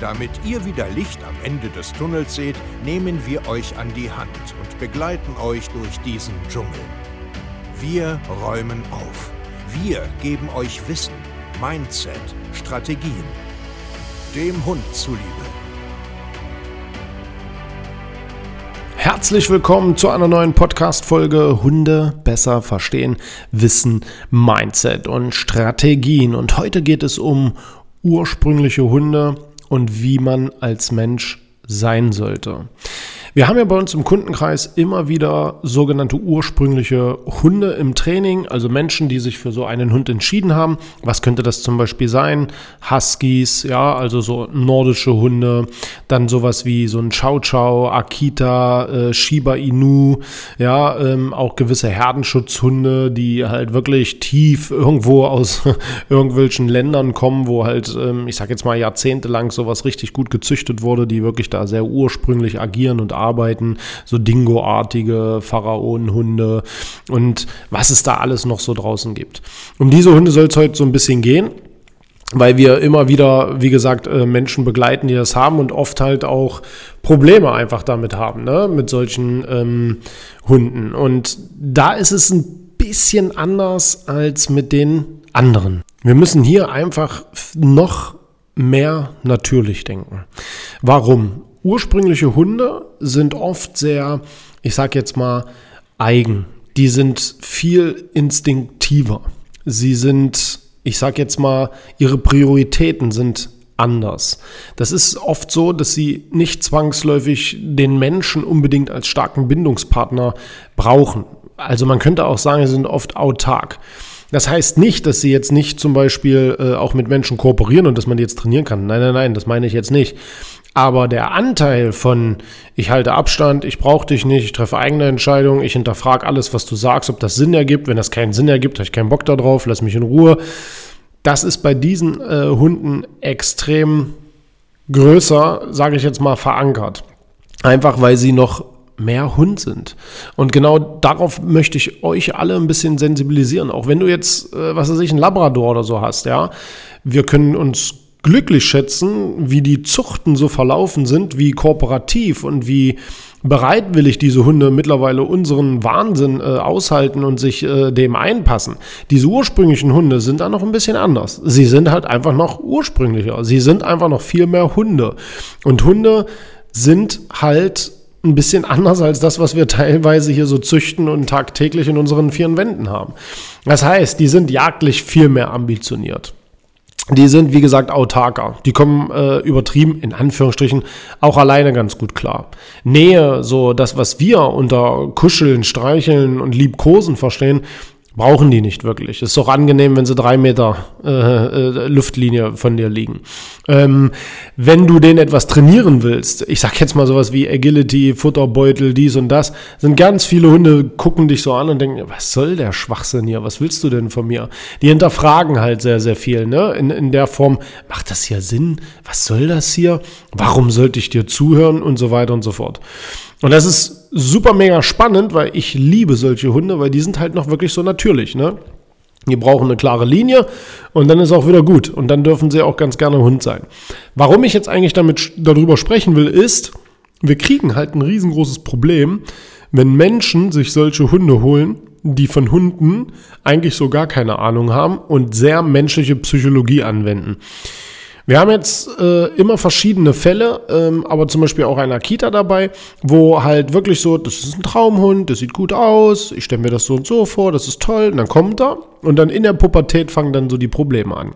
Damit ihr wieder Licht am Ende des Tunnels seht, nehmen wir euch an die Hand und begleiten euch durch diesen Dschungel. Wir räumen auf. Wir geben euch Wissen, Mindset, Strategien. Dem Hund zuliebe. Herzlich willkommen zu einer neuen Podcast-Folge Hunde besser verstehen, Wissen, Mindset und Strategien. Und heute geht es um ursprüngliche Hunde und wie man als Mensch sein sollte. Wir haben ja bei uns im Kundenkreis immer wieder sogenannte ursprüngliche Hunde im Training, also Menschen, die sich für so einen Hund entschieden haben. Was könnte das zum Beispiel sein? Huskies, ja, also so nordische Hunde, dann sowas wie so ein Chow Chow, Akita, äh, Shiba Inu, ja, ähm, auch gewisse Herdenschutzhunde, die halt wirklich tief irgendwo aus irgendwelchen Ländern kommen, wo halt, ähm, ich sag jetzt mal jahrzehntelang sowas richtig gut gezüchtet wurde, die wirklich da sehr ursprünglich agieren und arbeiten, so Dingo-artige Pharaonenhunde und was es da alles noch so draußen gibt. Um diese Hunde soll es heute so ein bisschen gehen weil wir immer wieder, wie gesagt, äh, Menschen begleiten, die das haben und oft halt auch Probleme einfach damit haben, ne? mit solchen ähm, Hunden. Und da ist es ein bisschen anders als mit den anderen. Wir müssen hier einfach noch mehr natürlich denken. Warum? Ursprüngliche Hunde sind oft sehr, ich sag jetzt mal, eigen. Die sind viel instinktiver. Sie sind, ich sag jetzt mal, ihre Prioritäten sind anders. Das ist oft so, dass sie nicht zwangsläufig den Menschen unbedingt als starken Bindungspartner brauchen. Also man könnte auch sagen, sie sind oft autark. Das heißt nicht, dass sie jetzt nicht zum Beispiel äh, auch mit Menschen kooperieren und dass man die jetzt trainieren kann. Nein, nein, nein, das meine ich jetzt nicht. Aber der Anteil von ich halte Abstand, ich brauche dich nicht, ich treffe eigene Entscheidungen, ich hinterfrage alles, was du sagst, ob das Sinn ergibt. Wenn das keinen Sinn ergibt, habe ich keinen Bock darauf, lass mich in Ruhe. Das ist bei diesen äh, Hunden extrem größer, sage ich jetzt mal, verankert. Einfach weil sie noch mehr Hund sind. Und genau darauf möchte ich euch alle ein bisschen sensibilisieren. Auch wenn du jetzt, äh, was weiß ich, ein Labrador oder so hast, ja. Wir können uns glücklich schätzen, wie die Zuchten so verlaufen sind, wie kooperativ und wie bereitwillig diese Hunde mittlerweile unseren Wahnsinn äh, aushalten und sich äh, dem einpassen. Diese ursprünglichen Hunde sind da noch ein bisschen anders. Sie sind halt einfach noch ursprünglicher. Sie sind einfach noch viel mehr Hunde. Und Hunde sind halt ein bisschen anders als das, was wir teilweise hier so züchten und tagtäglich in unseren vier Wänden haben. Das heißt, die sind jagdlich viel mehr ambitioniert. Die sind, wie gesagt, autarker. Die kommen äh, übertrieben, in Anführungsstrichen, auch alleine ganz gut klar. Nähe, so das, was wir unter Kuscheln, Streicheln und Liebkosen verstehen, brauchen die nicht wirklich. Ist doch angenehm, wenn sie drei Meter äh, äh, Luftlinie von dir liegen. Ähm, wenn du den etwas trainieren willst, ich sag jetzt mal sowas wie Agility, Futterbeutel, dies und das, sind ganz viele Hunde, gucken dich so an und denken, was soll der Schwachsinn hier? Was willst du denn von mir? Die hinterfragen halt sehr, sehr viel, ne? In, in der Form, macht das hier Sinn? Was soll das hier? Warum sollte ich dir zuhören? Und so weiter und so fort. Und das ist super mega spannend, weil ich liebe solche Hunde, weil die sind halt noch wirklich so natürlich, ne? Die brauchen eine klare Linie und dann ist auch wieder gut. Und dann dürfen sie auch ganz gerne Hund sein. Warum ich jetzt eigentlich damit darüber sprechen will, ist, wir kriegen halt ein riesengroßes Problem, wenn Menschen sich solche Hunde holen, die von Hunden eigentlich so gar keine Ahnung haben und sehr menschliche Psychologie anwenden. Wir haben jetzt äh, immer verschiedene Fälle, ähm, aber zum Beispiel auch eine Akita dabei, wo halt wirklich so, das ist ein Traumhund, das sieht gut aus, ich stelle mir das so und so vor, das ist toll, und dann kommt er und dann in der Pubertät fangen dann so die Probleme an.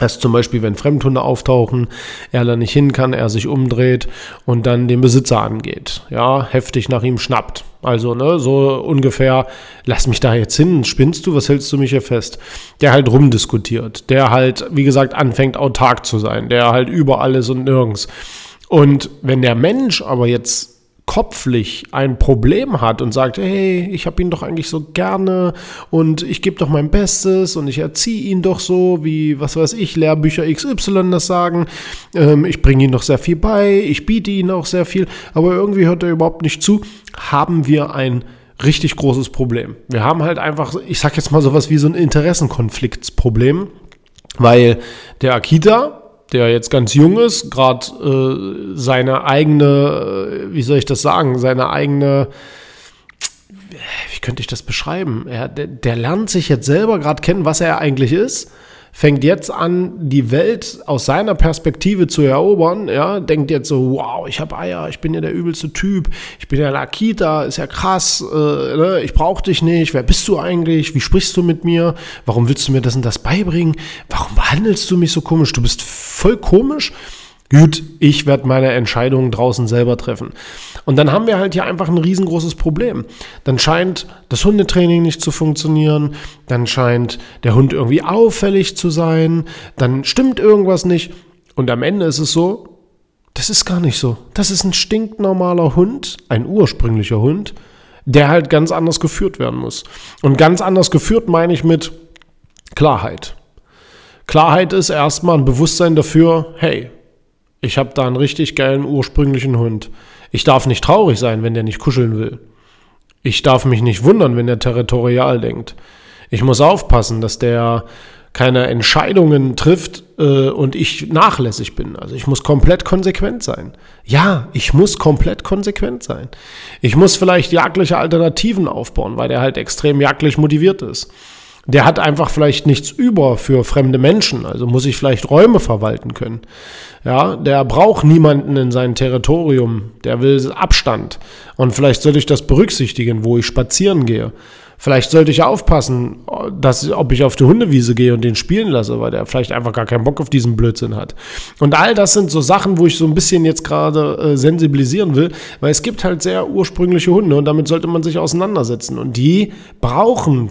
Dass zum Beispiel, wenn Fremdhunde auftauchen, er da nicht hin kann, er sich umdreht und dann den Besitzer angeht. Ja, heftig nach ihm schnappt. Also, ne, so ungefähr, lass mich da jetzt hin, spinnst du, was hältst du mich hier fest? Der halt rumdiskutiert, der halt, wie gesagt, anfängt autark zu sein, der halt über alles und nirgends. Und wenn der Mensch aber jetzt kopflich ein Problem hat und sagt, hey, ich habe ihn doch eigentlich so gerne und ich gebe doch mein Bestes und ich erziehe ihn doch so, wie, was weiß ich, Lehrbücher XY das sagen, ähm, ich bringe ihm doch sehr viel bei, ich biete ihm auch sehr viel, aber irgendwie hört er überhaupt nicht zu, haben wir ein richtig großes Problem. Wir haben halt einfach, ich sag jetzt mal sowas wie so ein Interessenkonfliktsproblem, weil der Akita, der jetzt ganz jung ist, gerade äh, seine eigene, äh, wie soll ich das sagen, seine eigene, wie könnte ich das beschreiben? Er, der, der lernt sich jetzt selber gerade kennen, was er eigentlich ist fängt jetzt an, die Welt aus seiner Perspektive zu erobern. Ja, denkt jetzt so, wow, ich habe Eier, ich bin ja der übelste Typ, ich bin ja in Akita, ist ja krass, äh, ne? ich brauche dich nicht, wer bist du eigentlich, wie sprichst du mit mir, warum willst du mir das und das beibringen, warum behandelst du mich so komisch, du bist voll komisch. Gut, ich werde meine Entscheidungen draußen selber treffen. Und dann haben wir halt hier einfach ein riesengroßes Problem. Dann scheint das Hundetraining nicht zu funktionieren, dann scheint der Hund irgendwie auffällig zu sein, dann stimmt irgendwas nicht. Und am Ende ist es so, das ist gar nicht so. Das ist ein stinknormaler Hund, ein ursprünglicher Hund, der halt ganz anders geführt werden muss. Und ganz anders geführt meine ich mit Klarheit. Klarheit ist erstmal ein Bewusstsein dafür, hey, ich habe da einen richtig geilen ursprünglichen Hund. Ich darf nicht traurig sein, wenn der nicht kuscheln will. Ich darf mich nicht wundern, wenn der territorial denkt. Ich muss aufpassen, dass der keine Entscheidungen trifft äh, und ich nachlässig bin. Also ich muss komplett konsequent sein. Ja, ich muss komplett konsequent sein. Ich muss vielleicht jagdliche Alternativen aufbauen, weil der halt extrem jagdlich motiviert ist der hat einfach vielleicht nichts über für fremde Menschen, also muss ich vielleicht Räume verwalten können. Ja, der braucht niemanden in seinem Territorium, der will Abstand. Und vielleicht sollte ich das berücksichtigen, wo ich spazieren gehe. Vielleicht sollte ich aufpassen, dass, ob ich auf die Hundewiese gehe und den spielen lasse, weil der vielleicht einfach gar keinen Bock auf diesen Blödsinn hat. Und all das sind so Sachen, wo ich so ein bisschen jetzt gerade äh, sensibilisieren will, weil es gibt halt sehr ursprüngliche Hunde und damit sollte man sich auseinandersetzen. Und die brauchen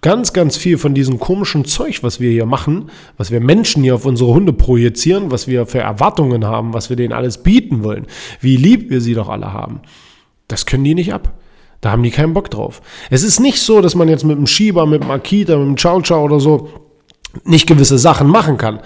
ganz, ganz viel von diesem komischen Zeug, was wir hier machen, was wir Menschen hier auf unsere Hunde projizieren, was wir für Erwartungen haben, was wir denen alles bieten wollen, wie lieb wir sie doch alle haben, das können die nicht ab. Da haben die keinen Bock drauf. Es ist nicht so, dass man jetzt mit dem Schieber, mit dem Akita, mit dem Chow Chow oder so nicht gewisse Sachen machen kann.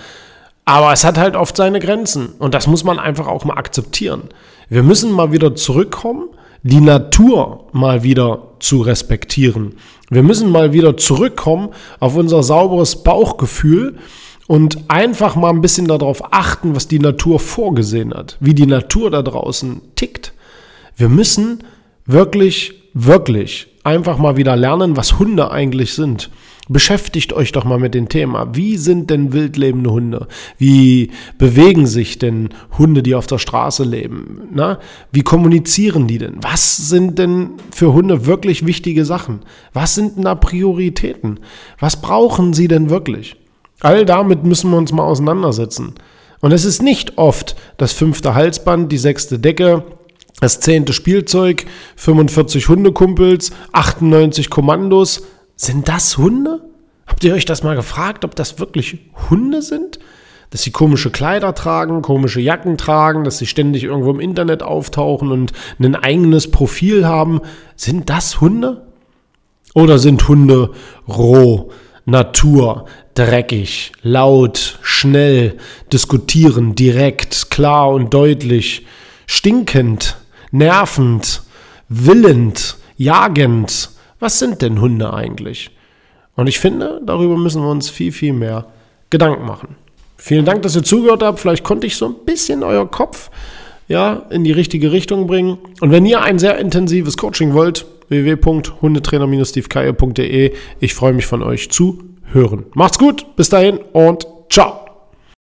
Aber es hat halt oft seine Grenzen. Und das muss man einfach auch mal akzeptieren. Wir müssen mal wieder zurückkommen, die Natur mal wieder zu respektieren. Wir müssen mal wieder zurückkommen auf unser sauberes Bauchgefühl und einfach mal ein bisschen darauf achten, was die Natur vorgesehen hat, wie die Natur da draußen tickt. Wir müssen wirklich, wirklich einfach mal wieder lernen, was Hunde eigentlich sind. Beschäftigt euch doch mal mit dem Thema. Wie sind denn wildlebende Hunde? Wie bewegen sich denn Hunde, die auf der Straße leben? Na? Wie kommunizieren die denn? Was sind denn für Hunde wirklich wichtige Sachen? Was sind denn da Prioritäten? Was brauchen sie denn wirklich? All damit müssen wir uns mal auseinandersetzen. Und es ist nicht oft das fünfte Halsband, die sechste Decke, das zehnte Spielzeug, 45 Hundekumpels, 98 Kommandos, sind das Hunde? Habt ihr euch das mal gefragt, ob das wirklich Hunde sind? Dass sie komische Kleider tragen, komische Jacken tragen, dass sie ständig irgendwo im Internet auftauchen und ein eigenes Profil haben. Sind das Hunde? Oder sind Hunde roh, Natur, dreckig, laut, schnell, diskutieren, direkt, klar und deutlich, stinkend, nervend, willend, jagend, was sind denn Hunde eigentlich? Und ich finde, darüber müssen wir uns viel, viel mehr Gedanken machen. Vielen Dank, dass ihr zugehört habt. Vielleicht konnte ich so ein bisschen euer Kopf ja, in die richtige Richtung bringen. Und wenn ihr ein sehr intensives Coaching wollt, www.hundetrainer-stevekeier.de. Ich freue mich von euch zu hören. Macht's gut, bis dahin und ciao.